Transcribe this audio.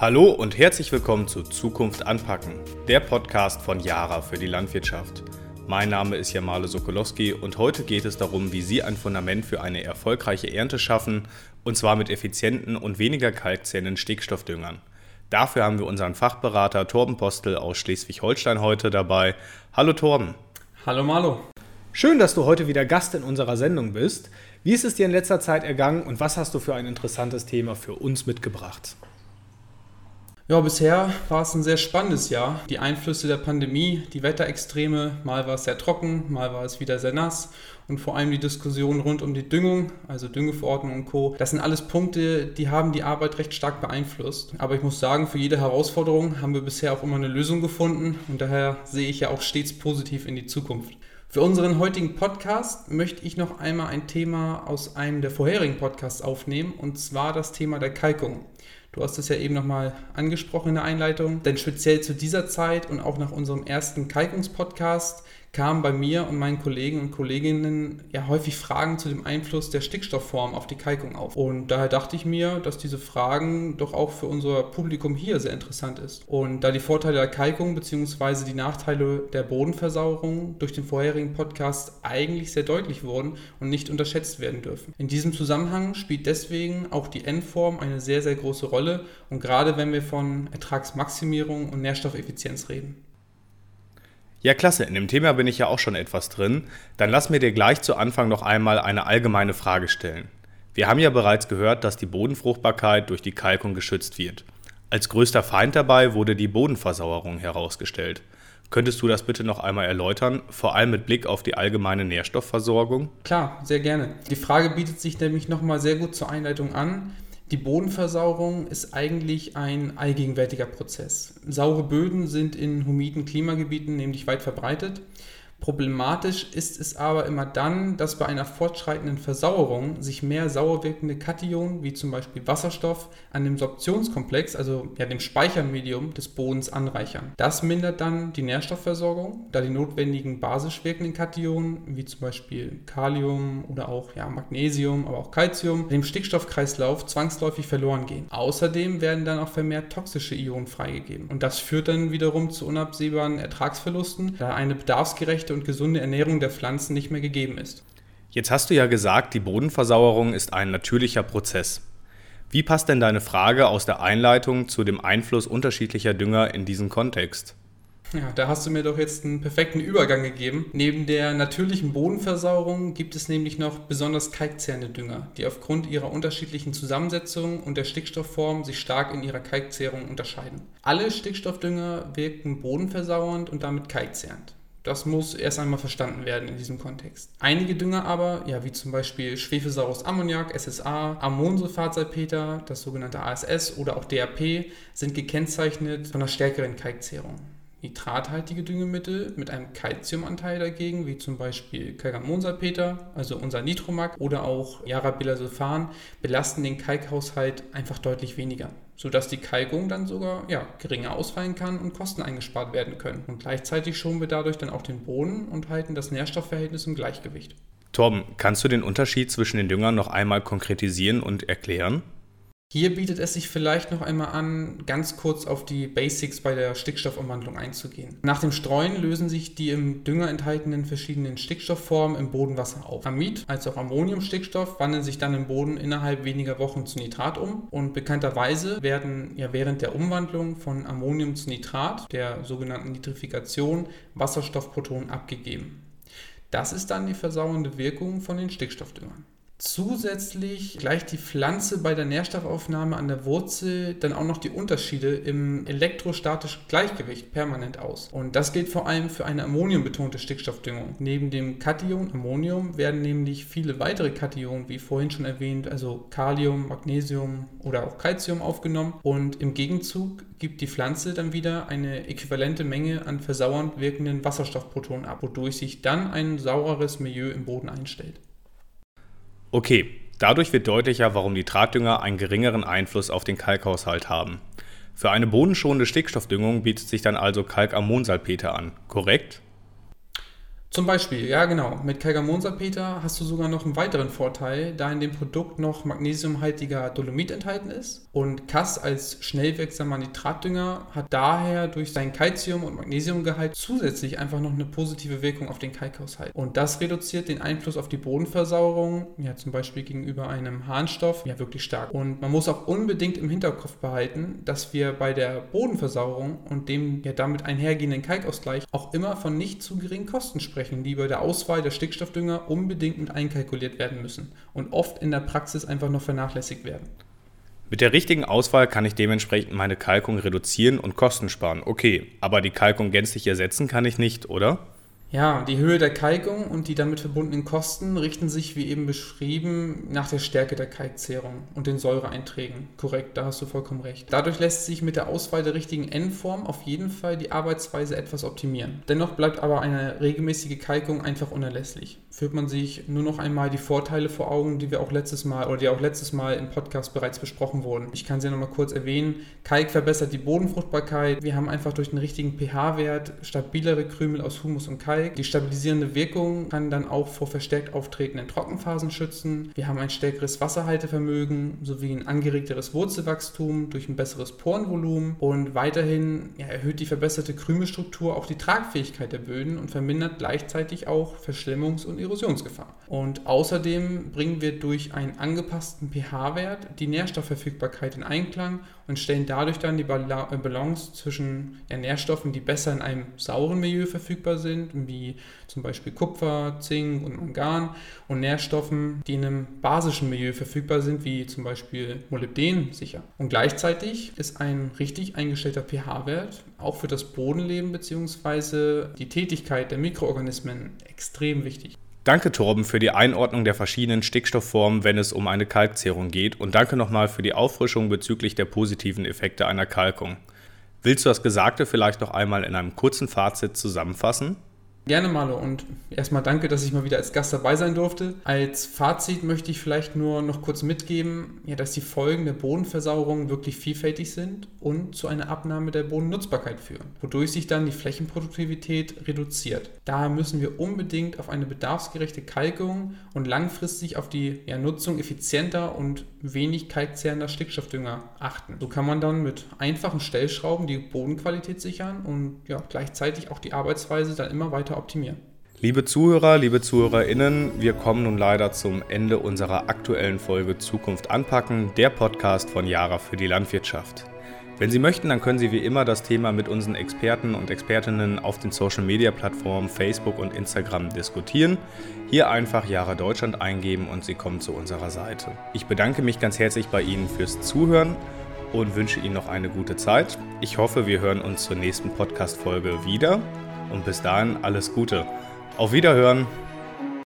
Hallo und herzlich willkommen zu Zukunft anpacken, der Podcast von Yara für die Landwirtschaft. Mein Name ist Jamale Sokolowski und heute geht es darum, wie Sie ein Fundament für eine erfolgreiche Ernte schaffen, und zwar mit effizienten und weniger kalkzähnen Stickstoffdüngern. Dafür haben wir unseren Fachberater Torben Postel aus Schleswig-Holstein heute dabei. Hallo Torben. Hallo Malo. Schön, dass du heute wieder Gast in unserer Sendung bist. Wie ist es dir in letzter Zeit ergangen und was hast du für ein interessantes Thema für uns mitgebracht? Ja, bisher war es ein sehr spannendes Jahr. Die Einflüsse der Pandemie, die Wetterextreme, mal war es sehr trocken, mal war es wieder sehr nass und vor allem die Diskussion rund um die Düngung, also Düngeverordnung und Co. Das sind alles Punkte, die haben die Arbeit recht stark beeinflusst. Aber ich muss sagen, für jede Herausforderung haben wir bisher auch immer eine Lösung gefunden und daher sehe ich ja auch stets positiv in die Zukunft. Für unseren heutigen Podcast möchte ich noch einmal ein Thema aus einem der vorherigen Podcasts aufnehmen und zwar das Thema der Kalkung. Du hast es ja eben nochmal angesprochen in der Einleitung, denn speziell zu dieser Zeit und auch nach unserem ersten Kalkungspodcast kamen bei mir und meinen Kollegen und Kolleginnen ja häufig Fragen zu dem Einfluss der Stickstoffform auf die Kalkung auf. Und daher dachte ich mir, dass diese Fragen doch auch für unser Publikum hier sehr interessant ist. Und da die Vorteile der Kalkung bzw. die Nachteile der Bodenversauerung durch den vorherigen Podcast eigentlich sehr deutlich wurden und nicht unterschätzt werden dürfen. In diesem Zusammenhang spielt deswegen auch die N-Form eine sehr, sehr große Rolle und gerade wenn wir von Ertragsmaximierung und Nährstoffeffizienz reden. Ja, klasse. In dem Thema bin ich ja auch schon etwas drin. Dann lass mir dir gleich zu Anfang noch einmal eine allgemeine Frage stellen. Wir haben ja bereits gehört, dass die Bodenfruchtbarkeit durch die Kalkung geschützt wird. Als größter Feind dabei wurde die Bodenversauerung herausgestellt. Könntest du das bitte noch einmal erläutern, vor allem mit Blick auf die allgemeine Nährstoffversorgung? Klar, sehr gerne. Die Frage bietet sich nämlich nochmal sehr gut zur Einleitung an. Die Bodenversauerung ist eigentlich ein allgegenwärtiger Prozess. Saure Böden sind in humiden Klimagebieten nämlich weit verbreitet Problematisch ist es aber immer dann, dass bei einer fortschreitenden Versauerung sich mehr sauer wirkende Kationen, wie zum Beispiel Wasserstoff, an dem Sorptionskomplex, also ja, dem Speichermedium des Bodens anreichern. Das mindert dann die Nährstoffversorgung, da die notwendigen basisch wirkenden Kationen, wie zum Beispiel Kalium oder auch ja, Magnesium, aber auch Calcium, dem Stickstoffkreislauf zwangsläufig verloren gehen. Außerdem werden dann auch vermehrt toxische Ionen freigegeben. Und das führt dann wiederum zu unabsehbaren Ertragsverlusten, da eine bedarfsgerechte gerechte und gesunde Ernährung der Pflanzen nicht mehr gegeben ist. Jetzt hast du ja gesagt, die Bodenversauerung ist ein natürlicher Prozess. Wie passt denn deine Frage aus der Einleitung zu dem Einfluss unterschiedlicher Dünger in diesen Kontext? Ja, da hast du mir doch jetzt einen perfekten Übergang gegeben. Neben der natürlichen Bodenversauerung gibt es nämlich noch besonders kalkzehrende Dünger, die aufgrund ihrer unterschiedlichen Zusammensetzung und der Stickstoffform sich stark in ihrer Kalkzehrung unterscheiden. Alle Stickstoffdünger wirken bodenversauernd und damit kalkzehrend. Das muss erst einmal verstanden werden in diesem Kontext. Einige Dünger aber, ja, wie zum Beispiel Schwefelsaurus Ammoniak, SSA, Ammonsulfatsalpeter, das sogenannte ASS oder auch DAP, sind gekennzeichnet von einer stärkeren Kalkzehrung. Nitrathaltige Düngemittel mit einem Calciumanteil dagegen, wie zum Beispiel Kalkamonsalpeter, also unser Nitromac oder auch Yarabilasulfan, belasten den Kalkhaushalt einfach deutlich weniger, sodass die Kalkung dann sogar ja, geringer ausfallen kann und Kosten eingespart werden können. Und gleichzeitig schonen wir dadurch dann auch den Boden und halten das Nährstoffverhältnis im Gleichgewicht. Torben, kannst du den Unterschied zwischen den Düngern noch einmal konkretisieren und erklären? Hier bietet es sich vielleicht noch einmal an, ganz kurz auf die Basics bei der Stickstoffumwandlung einzugehen. Nach dem Streuen lösen sich die im Dünger enthaltenen verschiedenen Stickstoffformen im Bodenwasser auf. Amid als auch Ammoniumstickstoff wandeln sich dann im Boden innerhalb weniger Wochen zu Nitrat um und bekannterweise werden ja während der Umwandlung von Ammonium zu Nitrat, der sogenannten Nitrifikation, Wasserstoffprotonen abgegeben. Das ist dann die versauernde Wirkung von den Stickstoffdüngern. Zusätzlich gleicht die Pflanze bei der Nährstoffaufnahme an der Wurzel dann auch noch die Unterschiede im elektrostatischen Gleichgewicht permanent aus. Und das gilt vor allem für eine ammoniumbetonte Stickstoffdüngung. Neben dem Kation Ammonium werden nämlich viele weitere Kationen, wie vorhin schon erwähnt, also Kalium, Magnesium oder auch Calcium aufgenommen. Und im Gegenzug gibt die Pflanze dann wieder eine äquivalente Menge an versauernd wirkenden Wasserstoffprotonen ab, wodurch sich dann ein saureres Milieu im Boden einstellt. Okay, dadurch wird deutlicher, warum die Drahtdünger einen geringeren Einfluss auf den Kalkhaushalt haben. Für eine bodenschonende Stickstoffdüngung bietet sich dann also Kalkammonsalpeter an, korrekt? Zum Beispiel, ja genau. Mit Kalgamonsalpeter hast du sogar noch einen weiteren Vorteil, da in dem Produkt noch magnesiumhaltiger Dolomit enthalten ist. Und Kass als schnell wirksamer Nitratdünger hat daher durch seinen Calcium- und Magnesiumgehalt zusätzlich einfach noch eine positive Wirkung auf den Kalkhaushalt. Und das reduziert den Einfluss auf die Bodenversauerung, ja zum Beispiel gegenüber einem Harnstoff, ja wirklich stark. Und man muss auch unbedingt im Hinterkopf behalten, dass wir bei der Bodenversauerung und dem ja damit einhergehenden Kalkausgleich auch immer von nicht zu geringen Kosten sprechen sprechen, die bei der Auswahl der Stickstoffdünger unbedingt mit einkalkuliert werden müssen und oft in der Praxis einfach noch vernachlässigt werden. Mit der richtigen Auswahl kann ich dementsprechend meine Kalkung reduzieren und Kosten sparen. Okay, aber die Kalkung gänzlich ersetzen kann ich nicht, oder? Ja, die Höhe der Kalkung und die damit verbundenen Kosten richten sich, wie eben beschrieben, nach der Stärke der Kalkzehrung und den Säureeinträgen. Korrekt, da hast du vollkommen recht. Dadurch lässt sich mit der Auswahl der richtigen Endform auf jeden Fall die Arbeitsweise etwas optimieren. Dennoch bleibt aber eine regelmäßige Kalkung einfach unerlässlich. Führt man sich nur noch einmal die Vorteile vor Augen, die wir auch letztes Mal oder die auch letztes Mal im Podcast bereits besprochen wurden. Ich kann sie nochmal kurz erwähnen. Kalk verbessert die Bodenfruchtbarkeit. Wir haben einfach durch den richtigen pH-Wert stabilere Krümel aus Humus und Kalk Kalk. Die stabilisierende Wirkung kann dann auch vor verstärkt auftretenden Trockenphasen schützen. Wir haben ein stärkeres Wasserhaltevermögen sowie ein angeregteres Wurzelwachstum durch ein besseres Porenvolumen und weiterhin ja, erhöht die verbesserte Krümelstruktur auch die Tragfähigkeit der Böden und vermindert gleichzeitig auch Verschlemmungs- und Erosionsgefahr. Und außerdem bringen wir durch einen angepassten pH-Wert die Nährstoffverfügbarkeit in Einklang und stellen dadurch dann die äh, Balance zwischen Nährstoffen, die besser in einem sauren Milieu verfügbar sind, wie zum Beispiel Kupfer, Zink und Mangan, und Nährstoffen, die in einem basischen Milieu verfügbar sind, wie zum Beispiel Molybden, sicher. Und gleichzeitig ist ein richtig eingestellter pH-Wert auch für das Bodenleben bzw. die Tätigkeit der Mikroorganismen extrem wichtig. Danke, Torben, für die Einordnung der verschiedenen Stickstoffformen, wenn es um eine Kalkzehrung geht. Und danke nochmal für die Auffrischung bezüglich der positiven Effekte einer Kalkung. Willst du das Gesagte vielleicht noch einmal in einem kurzen Fazit zusammenfassen? Gerne, Malo. Und erstmal danke, dass ich mal wieder als Gast dabei sein durfte. Als Fazit möchte ich vielleicht nur noch kurz mitgeben, ja, dass die Folgen der Bodenversauerung wirklich vielfältig sind und zu einer Abnahme der Bodennutzbarkeit führen, wodurch sich dann die Flächenproduktivität reduziert. Daher müssen wir unbedingt auf eine bedarfsgerechte Kalkung und langfristig auf die ja, Nutzung effizienter und wenig kalkzehrender Stickstoffdünger achten. So kann man dann mit einfachen Stellschrauben die Bodenqualität sichern und ja, gleichzeitig auch die Arbeitsweise dann immer weiter optimieren. Liebe Zuhörer, liebe ZuhörerInnen, wir kommen nun leider zum Ende unserer aktuellen Folge Zukunft anpacken, der Podcast von Jara für die Landwirtschaft. Wenn Sie möchten, dann können Sie wie immer das Thema mit unseren Experten und Expertinnen auf den Social Media Plattformen Facebook und Instagram diskutieren. Hier einfach Jara Deutschland eingeben und Sie kommen zu unserer Seite. Ich bedanke mich ganz herzlich bei Ihnen fürs Zuhören und wünsche Ihnen noch eine gute Zeit. Ich hoffe, wir hören uns zur nächsten Podcast-Folge wieder und bis dahin alles Gute. Auf Wiederhören!